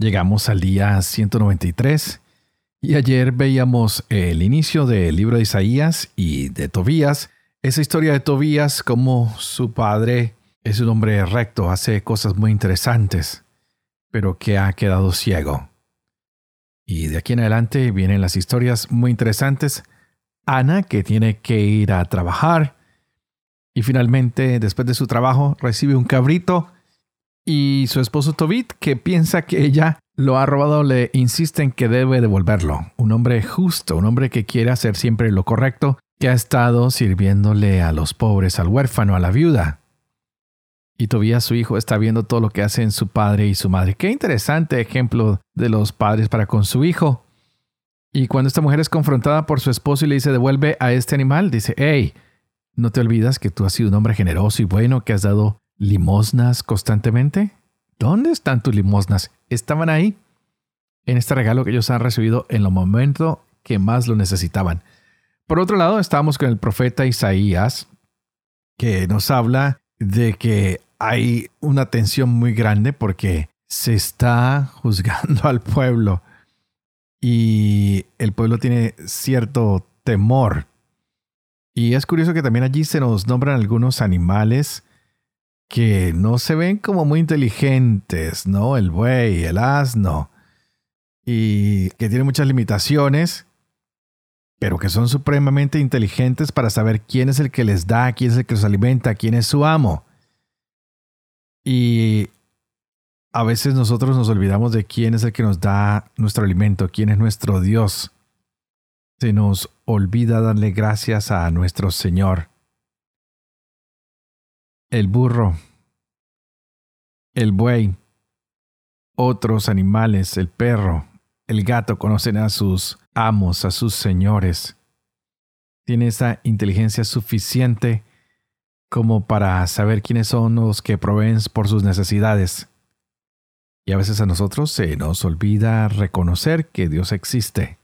Llegamos al día 193 y ayer veíamos el inicio del libro de Isaías y de Tobías, esa historia de Tobías como su padre es un hombre recto, hace cosas muy interesantes, pero que ha quedado ciego. Y de aquí en adelante vienen las historias muy interesantes. Ana, que tiene que ir a trabajar, y finalmente, después de su trabajo, recibe un cabrito y su esposo Tobit, que piensa que ella lo ha robado, le insiste en que debe devolverlo. Un hombre justo, un hombre que quiere hacer siempre lo correcto, que ha estado sirviéndole a los pobres, al huérfano, a la viuda. Y todavía su hijo está viendo todo lo que hacen su padre y su madre. Qué interesante ejemplo de los padres para con su hijo. Y cuando esta mujer es confrontada por su esposo y le dice devuelve a este animal, dice, hey, ¿no te olvidas que tú has sido un hombre generoso y bueno que has dado limosnas constantemente? ¿Dónde están tus limosnas? Estaban ahí, en este regalo que ellos han recibido en el momento que más lo necesitaban. Por otro lado, estamos con el profeta Isaías, que nos habla de que hay una tensión muy grande porque se está juzgando al pueblo y el pueblo tiene cierto temor. Y es curioso que también allí se nos nombran algunos animales que no se ven como muy inteligentes, ¿no? El buey, el asno, y que tienen muchas limitaciones, pero que son supremamente inteligentes para saber quién es el que les da, quién es el que los alimenta, quién es su amo. Y a veces nosotros nos olvidamos de quién es el que nos da nuestro alimento, quién es nuestro Dios. Se nos olvida darle gracias a nuestro Señor el burro, el buey, otros animales, el perro, el gato conocen a sus amos, a sus señores. Tiene esa inteligencia suficiente como para saber quiénes son los que proveen por sus necesidades. Y a veces a nosotros se nos olvida reconocer que Dios existe,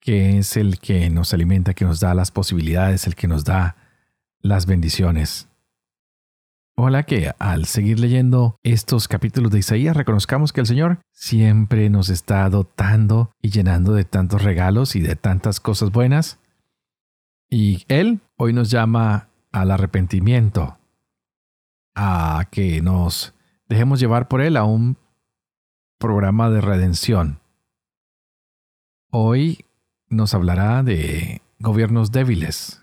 que es el que nos alimenta, que nos da las posibilidades, el que nos da las bendiciones. Hola que al seguir leyendo estos capítulos de Isaías reconozcamos que el Señor siempre nos está dotando y llenando de tantos regalos y de tantas cosas buenas. Y Él hoy nos llama al arrepentimiento, a que nos dejemos llevar por Él a un programa de redención. Hoy nos hablará de gobiernos débiles,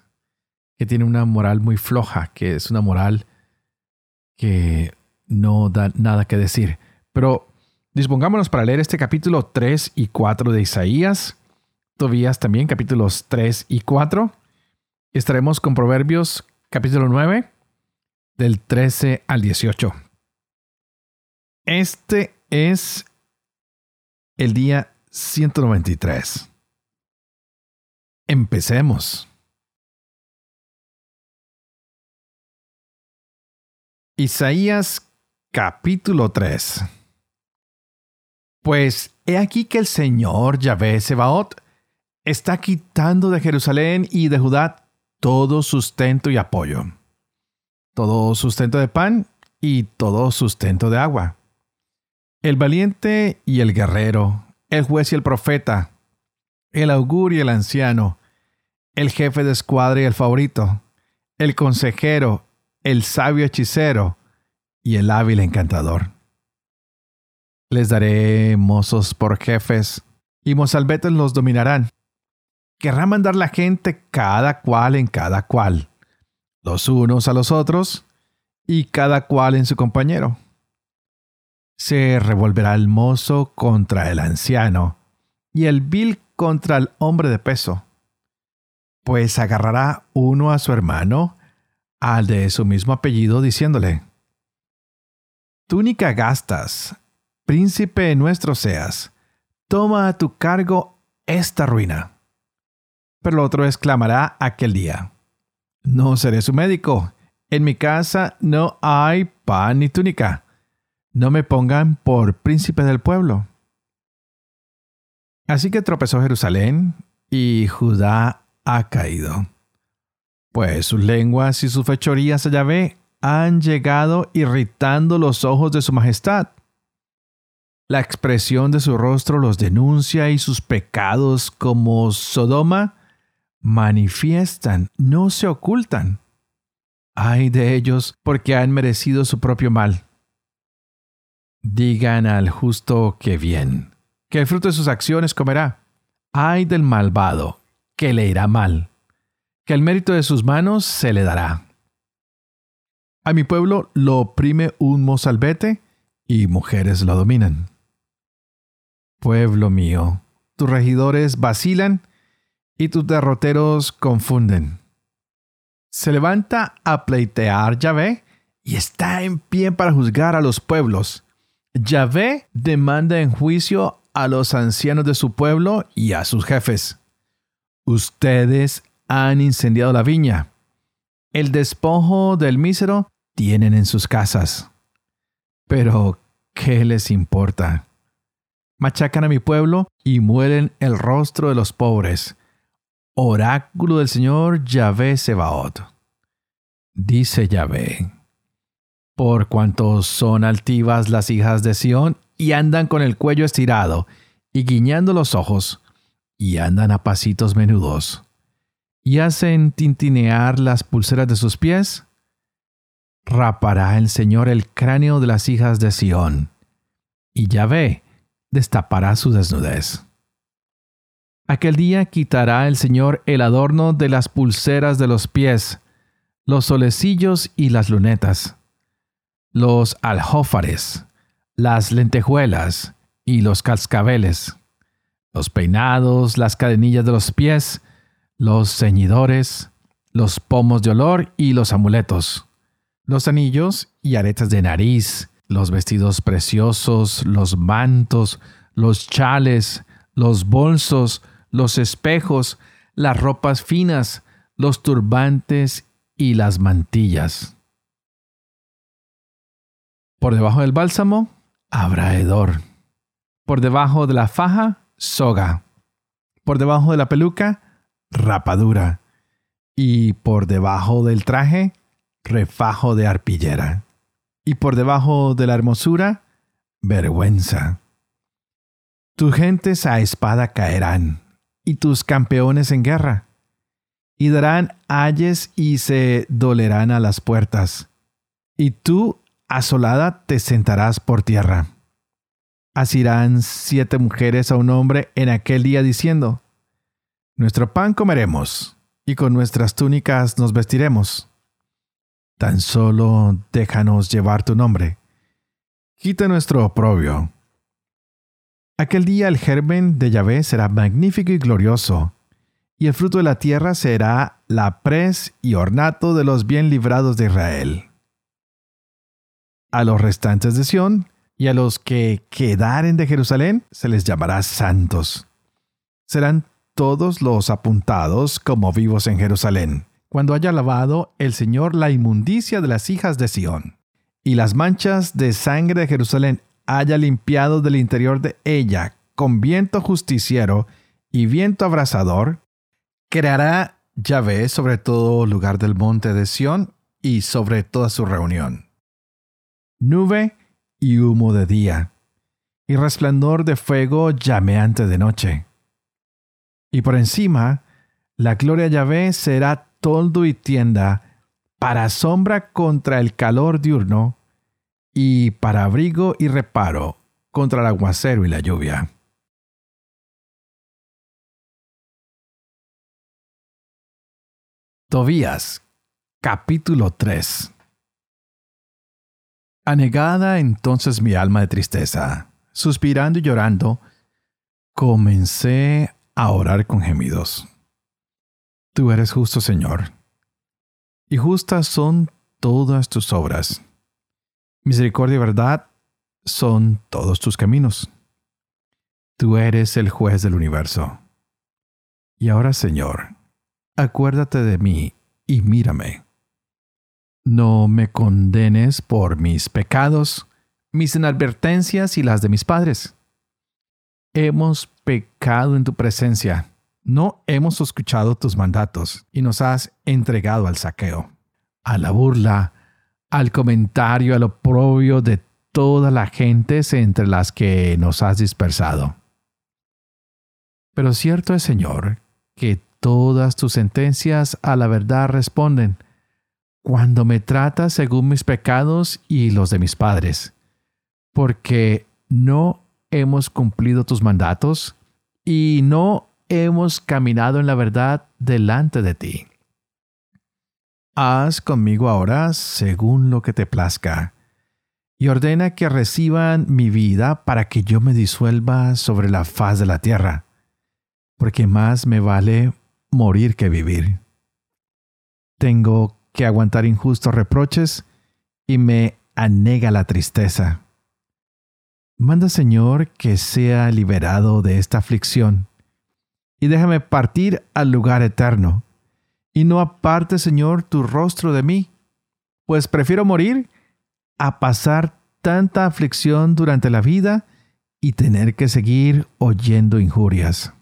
que tienen una moral muy floja, que es una moral que no da nada que decir. Pero dispongámonos para leer este capítulo 3 y 4 de Isaías. Tobías también capítulos 3 y 4. Estaremos con Proverbios capítulo 9 del 13 al 18. Este es el día 193. Empecemos. Isaías capítulo 3 Pues he aquí que el Señor Yahvé Sebaot está quitando de Jerusalén y de Judá todo sustento y apoyo, todo sustento de pan y todo sustento de agua. El valiente y el guerrero, el juez y el profeta, el augur y el anciano, el jefe de escuadra y el favorito, el consejero el sabio hechicero y el hábil encantador. Les daré mozos por jefes, y mozalbetes los dominarán. Querrá mandar la gente cada cual en cada cual, los unos a los otros, y cada cual en su compañero. Se revolverá el mozo contra el anciano, y el vil contra el hombre de peso, pues agarrará uno a su hermano, al de su mismo apellido, diciéndole, Túnica gastas, príncipe nuestro seas, toma a tu cargo esta ruina. Pero el otro exclamará aquel día, no seré su médico, en mi casa no hay pan ni túnica, no me pongan por príncipe del pueblo. Así que tropezó Jerusalén y Judá ha caído. Pues sus lenguas y sus fechorías a Yahvé han llegado irritando los ojos de su majestad. La expresión de su rostro los denuncia y sus pecados como Sodoma manifiestan, no se ocultan. Ay de ellos porque han merecido su propio mal. Digan al justo que bien, que el fruto de sus acciones comerá. Ay del malvado, que le irá mal, que el mérito de sus manos se le dará. A mi pueblo lo oprime un mozalbete y mujeres lo dominan. Pueblo mío, tus regidores vacilan y tus derroteros confunden. Se levanta a pleitear Yahvé y está en pie para juzgar a los pueblos. Yahvé demanda en juicio a los ancianos de su pueblo y a sus jefes. Ustedes han incendiado la viña. El despojo del mísero tienen en sus casas. Pero, ¿qué les importa? Machacan a mi pueblo y mueren el rostro de los pobres. Oráculo del Señor Yahvé Sebaot. Dice Yahvé, por cuanto son altivas las hijas de Sión y andan con el cuello estirado y guiñando los ojos, y andan a pasitos menudos, y hacen tintinear las pulseras de sus pies, rapará el Señor el cráneo de las hijas de Sión, y Yahvé destapará su desnudez. Aquel día quitará el Señor el adorno de las pulseras de los pies, los solecillos y las lunetas, los aljófares, las lentejuelas y los cascabeles, los peinados, las cadenillas de los pies, los ceñidores, los pomos de olor y los amuletos los anillos y aretas de nariz, los vestidos preciosos, los mantos, los chales, los bolsos, los espejos, las ropas finas, los turbantes y las mantillas. Por debajo del bálsamo habrá hedor. Por debajo de la faja, soga. Por debajo de la peluca, rapadura. Y por debajo del traje, refajo de arpillera, y por debajo de la hermosura, vergüenza. Tus gentes a espada caerán, y tus campeones en guerra, y darán ayes y se dolerán a las puertas, y tú, asolada, te sentarás por tierra. Asirán siete mujeres a un hombre en aquel día diciendo, Nuestro pan comeremos, y con nuestras túnicas nos vestiremos Tan solo déjanos llevar tu nombre. Quita nuestro oprobio. Aquel día el germen de Yahvé será magnífico y glorioso, y el fruto de la tierra será la pres y ornato de los bien librados de Israel. A los restantes de Sión y a los que quedaren de Jerusalén se les llamará santos. Serán todos los apuntados como vivos en Jerusalén cuando haya lavado el Señor la inmundicia de las hijas de Sión, y las manchas de sangre de Jerusalén haya limpiado del interior de ella con viento justiciero y viento abrasador, creará Yahvé sobre todo lugar del monte de Sión y sobre toda su reunión. Nube y humo de día, y resplandor de fuego llameante de noche. Y por encima, la gloria de Yahvé será toldo y tienda, para sombra contra el calor diurno, y para abrigo y reparo contra el aguacero y la lluvia. Tobías, capítulo 3 Anegada entonces mi alma de tristeza, suspirando y llorando, comencé a orar con gemidos. Tú eres justo, Señor, y justas son todas tus obras. Misericordia y verdad son todos tus caminos. Tú eres el juez del universo. Y ahora, Señor, acuérdate de mí y mírame. No me condenes por mis pecados, mis inadvertencias y las de mis padres. Hemos pecado en tu presencia, no hemos escuchado tus mandatos y nos has entregado al saqueo, a la burla, al comentario, al oprobio de todas las gentes entre las que nos has dispersado. Pero cierto es, Señor, que todas tus sentencias a la verdad responden, cuando me tratas según mis pecados y los de mis padres, porque no hemos cumplido tus mandatos y no hemos caminado en la verdad delante de ti. Haz conmigo ahora según lo que te plazca, y ordena que reciban mi vida para que yo me disuelva sobre la faz de la tierra, porque más me vale morir que vivir. Tengo que aguantar injustos reproches y me anega la tristeza. Manda, Señor, que sea liberado de esta aflicción, y déjame partir al lugar eterno, y no aparte, Señor, tu rostro de mí, pues prefiero morir a pasar tanta aflicción durante la vida y tener que seguir oyendo injurias.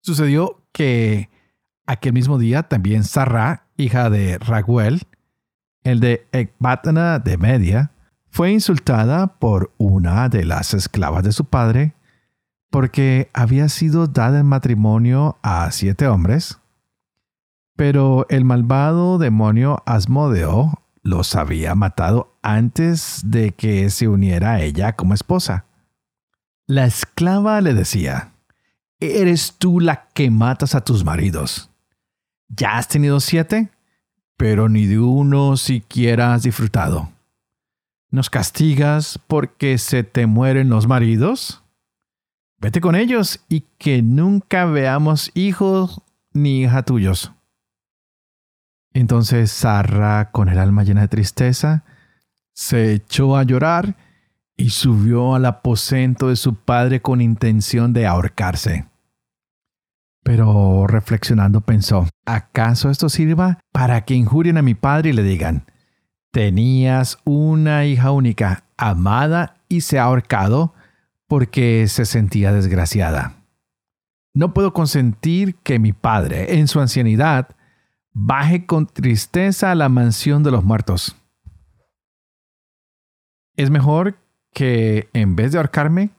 Sucedió que aquel mismo día también Sarra hija de Raguel, el de Ecbatana de Media, fue insultada por una de las esclavas de su padre porque había sido dada en matrimonio a siete hombres. Pero el malvado demonio Asmodeo los había matado antes de que se uniera a ella como esposa. La esclava le decía, Eres tú la que matas a tus maridos. Ya has tenido siete, pero ni de uno siquiera has disfrutado. ¿Nos castigas porque se te mueren los maridos? Vete con ellos y que nunca veamos hijos ni hija tuyos. Entonces Sarra, con el alma llena de tristeza, se echó a llorar y subió al aposento de su padre con intención de ahorcarse. Pero reflexionando pensó, ¿acaso esto sirva para que injurien a mi padre y le digan, tenías una hija única, amada y se ha ahorcado porque se sentía desgraciada? No puedo consentir que mi padre, en su ancianidad, baje con tristeza a la mansión de los muertos. Es mejor que, en vez de ahorcarme,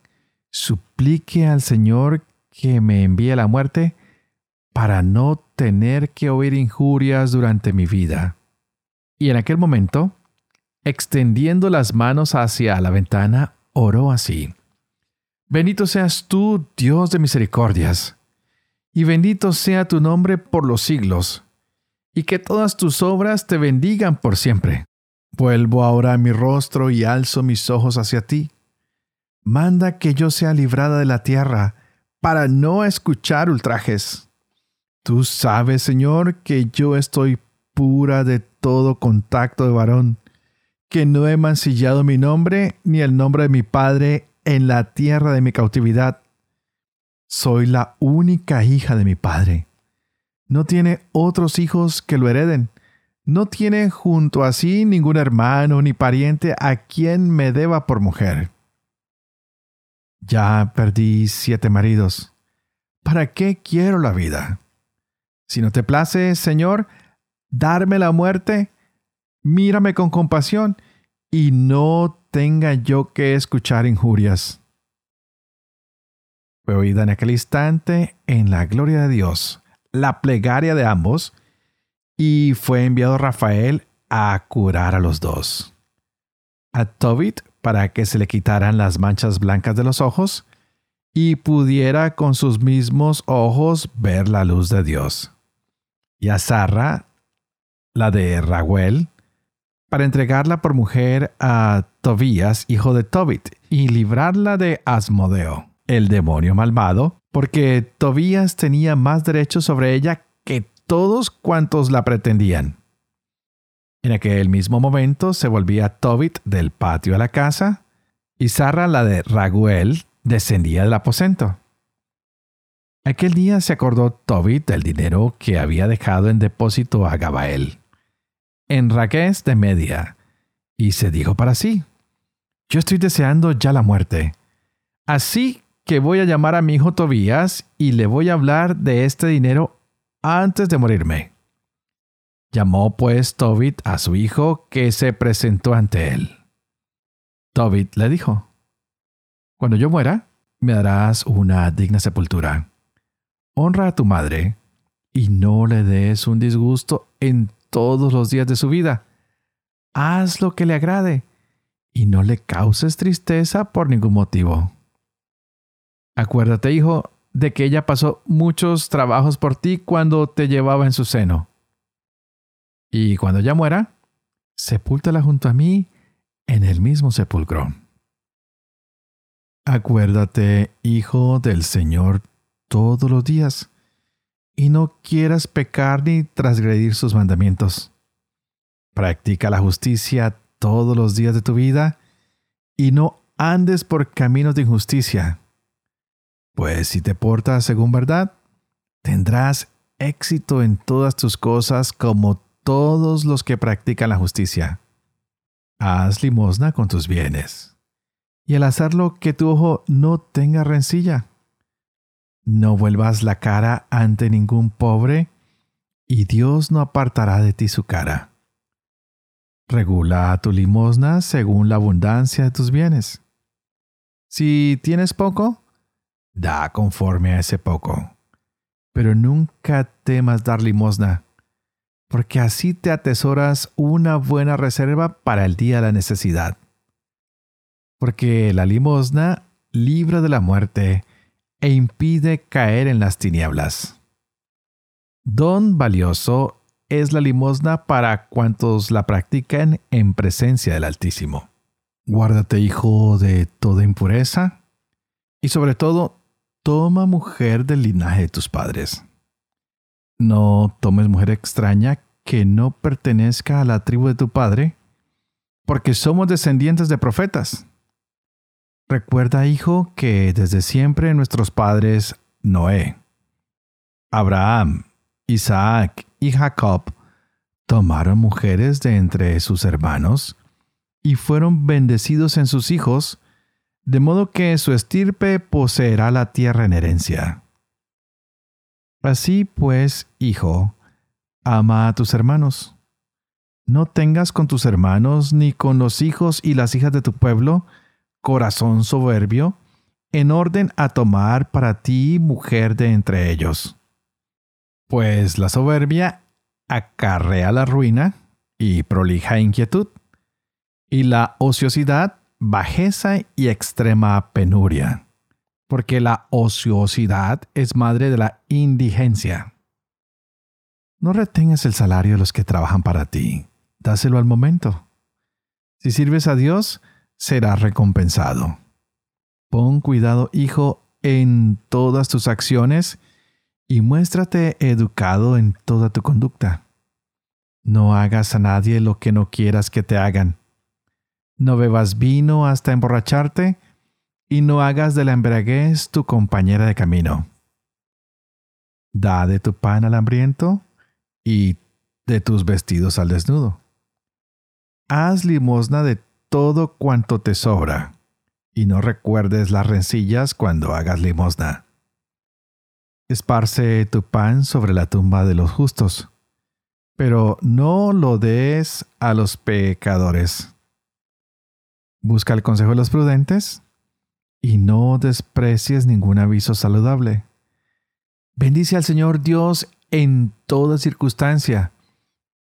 suplique al Señor que me envíe la muerte para no tener que oír injurias durante mi vida. Y en aquel momento, extendiendo las manos hacia la ventana, oró así. Bendito seas tú, Dios de misericordias, y bendito sea tu nombre por los siglos, y que todas tus obras te bendigan por siempre. Vuelvo ahora mi rostro y alzo mis ojos hacia ti. Manda que yo sea librada de la tierra, para no escuchar ultrajes. Tú sabes, Señor, que yo estoy pura de todo contacto de varón, que no he mancillado mi nombre ni el nombre de mi Padre en la tierra de mi cautividad. Soy la única hija de mi Padre. No tiene otros hijos que lo hereden. No tiene junto a sí ningún hermano ni pariente a quien me deba por mujer. Ya perdí siete maridos. ¿Para qué quiero la vida? Si no te place, Señor, darme la muerte, mírame con compasión y no tenga yo que escuchar injurias. Fue oída en aquel instante, en la gloria de Dios, la plegaria de ambos, y fue enviado Rafael a curar a los dos. A Tobit para que se le quitaran las manchas blancas de los ojos y pudiera con sus mismos ojos ver la luz de Dios. Y a Sarra, la de Raguel, para entregarla por mujer a Tobías, hijo de Tobit, y librarla de Asmodeo, el demonio malvado, porque Tobías tenía más derechos sobre ella que todos cuantos la pretendían. En aquel mismo momento se volvía Tobit del patio a la casa, y Sara, la de Raguel, descendía del aposento. Aquel día se acordó Tobit del dinero que había dejado en depósito a Gabael, en Raqués de Media, y se dijo para sí, yo estoy deseando ya la muerte. Así que voy a llamar a mi hijo Tobías y le voy a hablar de este dinero antes de morirme. Llamó pues Tobit a su hijo que se presentó ante él. Tobit le dijo, Cuando yo muera, me darás una digna sepultura. Honra a tu madre y no le des un disgusto en todos los días de su vida. Haz lo que le agrade y no le causes tristeza por ningún motivo. Acuérdate, hijo, de que ella pasó muchos trabajos por ti cuando te llevaba en su seno. Y cuando ya muera, sepúltala junto a mí en el mismo sepulcro. Acuérdate, hijo del Señor, todos los días, y no quieras pecar ni transgredir sus mandamientos. Practica la justicia todos los días de tu vida, y no andes por caminos de injusticia pues si te portas según verdad, tendrás éxito en todas tus cosas como todos los que practican la justicia. Haz limosna con tus bienes, y al hacerlo que tu ojo no tenga rencilla. No vuelvas la cara ante ningún pobre, y Dios no apartará de ti su cara. Regula tu limosna según la abundancia de tus bienes. Si tienes poco, da conforme a ese poco. Pero nunca temas dar limosna, porque así te atesoras una buena reserva para el día de la necesidad. Porque la limosna libra de la muerte e impide caer en las tinieblas. Don valioso es la limosna para cuantos la practican en presencia del Altísimo. Guárdate, hijo, de toda impureza, y sobre todo toma mujer del linaje de tus padres. No tomes mujer extraña que no pertenezca a la tribu de tu padre, porque somos descendientes de profetas. Recuerda, hijo, que desde siempre nuestros padres Noé, Abraham, Isaac y Jacob tomaron mujeres de entre sus hermanos y fueron bendecidos en sus hijos de modo que su estirpe poseerá la tierra en herencia. Así pues, hijo, ama a tus hermanos. No tengas con tus hermanos ni con los hijos y las hijas de tu pueblo corazón soberbio, en orden a tomar para ti mujer de entre ellos. Pues la soberbia acarrea la ruina y prolija inquietud, y la ociosidad bajeza y extrema penuria, porque la ociosidad es madre de la indigencia. No retengas el salario de los que trabajan para ti, dáselo al momento. Si sirves a Dios, serás recompensado. Pon cuidado, hijo, en todas tus acciones y muéstrate educado en toda tu conducta. No hagas a nadie lo que no quieras que te hagan no bebas vino hasta emborracharte, y no hagas de la embriaguez tu compañera de camino. Da de tu pan al hambriento y de tus vestidos al desnudo. Haz limosna de todo cuanto te sobra, y no recuerdes las rencillas cuando hagas limosna. Esparce tu pan sobre la tumba de los justos, pero no lo des a los pecadores Busca el consejo de los prudentes y no desprecies ningún aviso saludable. Bendice al Señor Dios en toda circunstancia.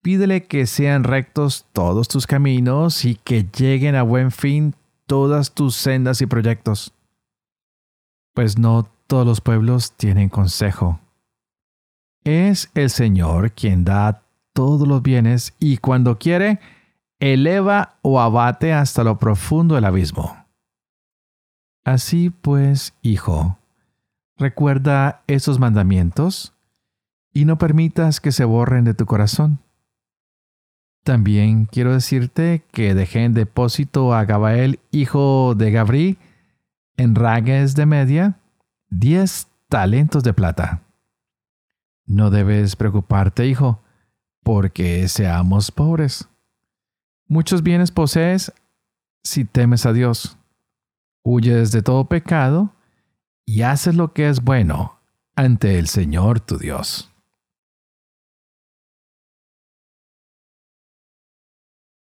Pídele que sean rectos todos tus caminos y que lleguen a buen fin todas tus sendas y proyectos. Pues no todos los pueblos tienen consejo. Es el Señor quien da todos los bienes y cuando quiere, eleva o abate hasta lo profundo del abismo. Así pues, hijo, recuerda esos mandamientos y no permitas que se borren de tu corazón. También quiero decirte que dejé en depósito a Gabael, hijo de Gabri, en ragues de media, diez talentos de plata. No debes preocuparte, hijo, porque seamos pobres. Muchos bienes posees si temes a Dios. Huyes de todo pecado y haces lo que es bueno ante el Señor tu Dios.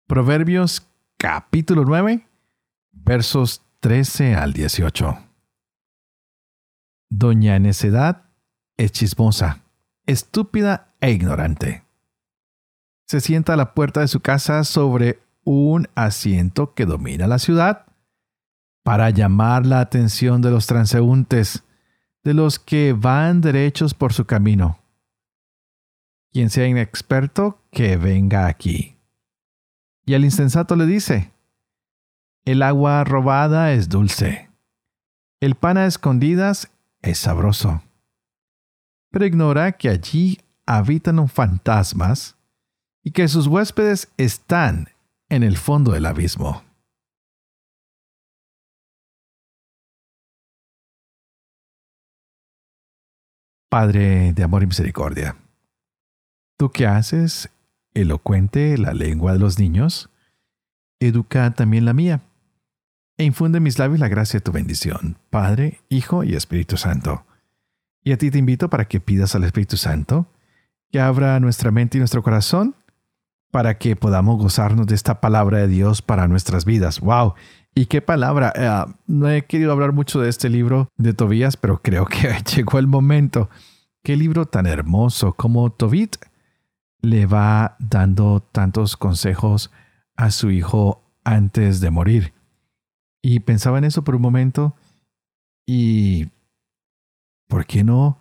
Proverbios capítulo 9, versos 13 al 18. Doña Necedad es chismosa, estúpida e ignorante. Se sienta a la puerta de su casa sobre un asiento que domina la ciudad para llamar la atención de los transeúntes, de los que van derechos por su camino. Quien sea inexperto, que venga aquí. Y el insensato le dice, el agua robada es dulce, el pan a escondidas es sabroso. Pero ignora que allí habitan fantasmas y que sus huéspedes están en el fondo del abismo. Padre de amor y misericordia, tú que haces elocuente la lengua de los niños, educa también la mía, e infunde en mis labios la gracia de tu bendición, Padre, Hijo y Espíritu Santo. Y a ti te invito para que pidas al Espíritu Santo que abra nuestra mente y nuestro corazón para que podamos gozarnos de esta palabra de Dios para nuestras vidas. ¡Wow! ¿Y qué palabra? Eh, no he querido hablar mucho de este libro de Tobías, pero creo que llegó el momento. Qué libro tan hermoso como Tobit le va dando tantos consejos a su hijo antes de morir. Y pensaba en eso por un momento y ¿por qué no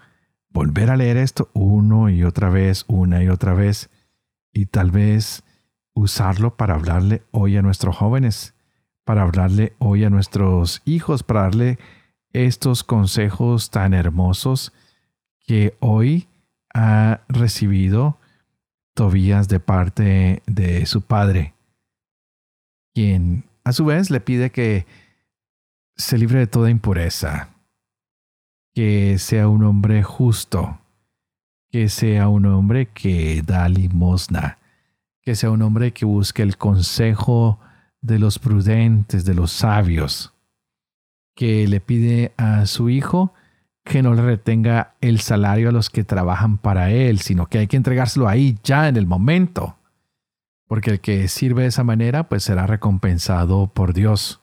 volver a leer esto uno y otra vez, una y otra vez? y tal vez usarlo para hablarle hoy a nuestros jóvenes, para hablarle hoy a nuestros hijos, para darle estos consejos tan hermosos que hoy ha recibido Tobías de parte de su padre, quien a su vez le pide que se libre de toda impureza, que sea un hombre justo, que sea un hombre que da limosna, que sea un hombre que busque el consejo de los prudentes, de los sabios, que le pide a su hijo que no le retenga el salario a los que trabajan para él, sino que hay que entregárselo ahí ya en el momento, porque el que sirve de esa manera pues será recompensado por Dios.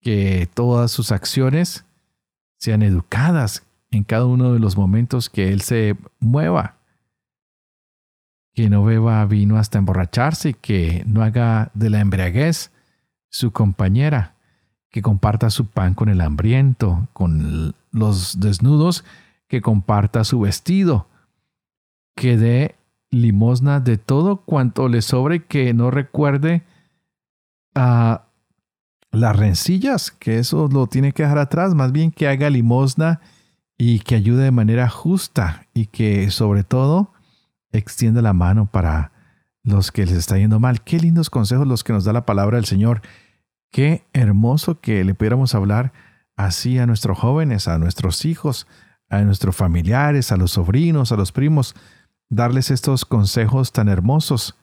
Que todas sus acciones sean educadas, en cada uno de los momentos que Él se mueva. Que no beba vino hasta emborracharse y que no haga de la embriaguez su compañera, que comparta su pan con el hambriento, con los desnudos, que comparta su vestido, que dé limosna de todo cuanto le sobre, que no recuerde a las rencillas, que eso lo tiene que dejar atrás, más bien que haga limosna y que ayude de manera justa y que sobre todo extienda la mano para los que les está yendo mal. Qué lindos consejos los que nos da la palabra del Señor. Qué hermoso que le pudiéramos hablar así a nuestros jóvenes, a nuestros hijos, a nuestros familiares, a los sobrinos, a los primos, darles estos consejos tan hermosos.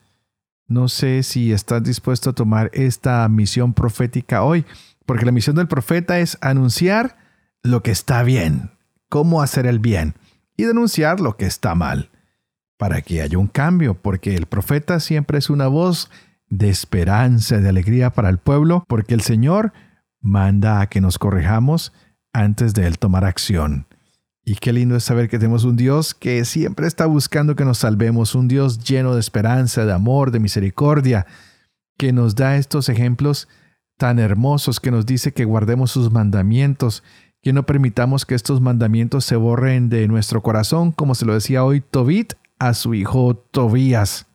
No sé si estás dispuesto a tomar esta misión profética hoy, porque la misión del profeta es anunciar lo que está bien, cómo hacer el bien y denunciar lo que está mal, para que haya un cambio, porque el profeta siempre es una voz de esperanza, de alegría para el pueblo, porque el Señor manda a que nos corrijamos antes de Él tomar acción. Y qué lindo es saber que tenemos un Dios que siempre está buscando que nos salvemos, un Dios lleno de esperanza, de amor, de misericordia, que nos da estos ejemplos tan hermosos, que nos dice que guardemos sus mandamientos, que no permitamos que estos mandamientos se borren de nuestro corazón, como se lo decía hoy Tobit a su hijo Tobías.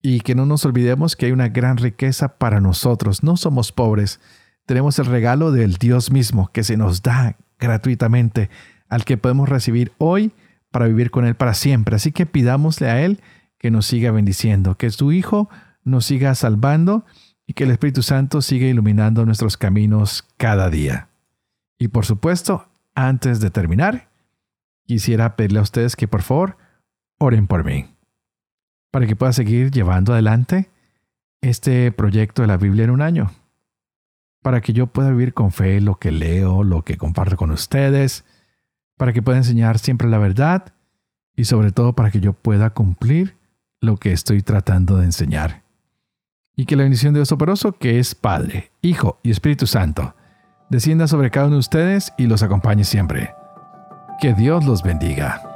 Y que no nos olvidemos que hay una gran riqueza para nosotros. No somos pobres. Tenemos el regalo del Dios mismo que se nos da gratuitamente, al que podemos recibir hoy para vivir con Él para siempre. Así que pidámosle a Él que nos siga bendiciendo, que su Hijo nos siga salvando y que el Espíritu Santo siga iluminando nuestros caminos cada día. Y por supuesto, antes de terminar, quisiera pedirle a ustedes que por favor oren por mí, para que pueda seguir llevando adelante este proyecto de la Biblia en un año, para que yo pueda vivir con fe lo que leo, lo que comparto con ustedes, para que pueda enseñar siempre la verdad y sobre todo para que yo pueda cumplir lo que estoy tratando de enseñar. Y que la bendición de Dios operoso, que es Padre, Hijo y Espíritu Santo, descienda sobre cada uno de ustedes y los acompañe siempre. Que Dios los bendiga.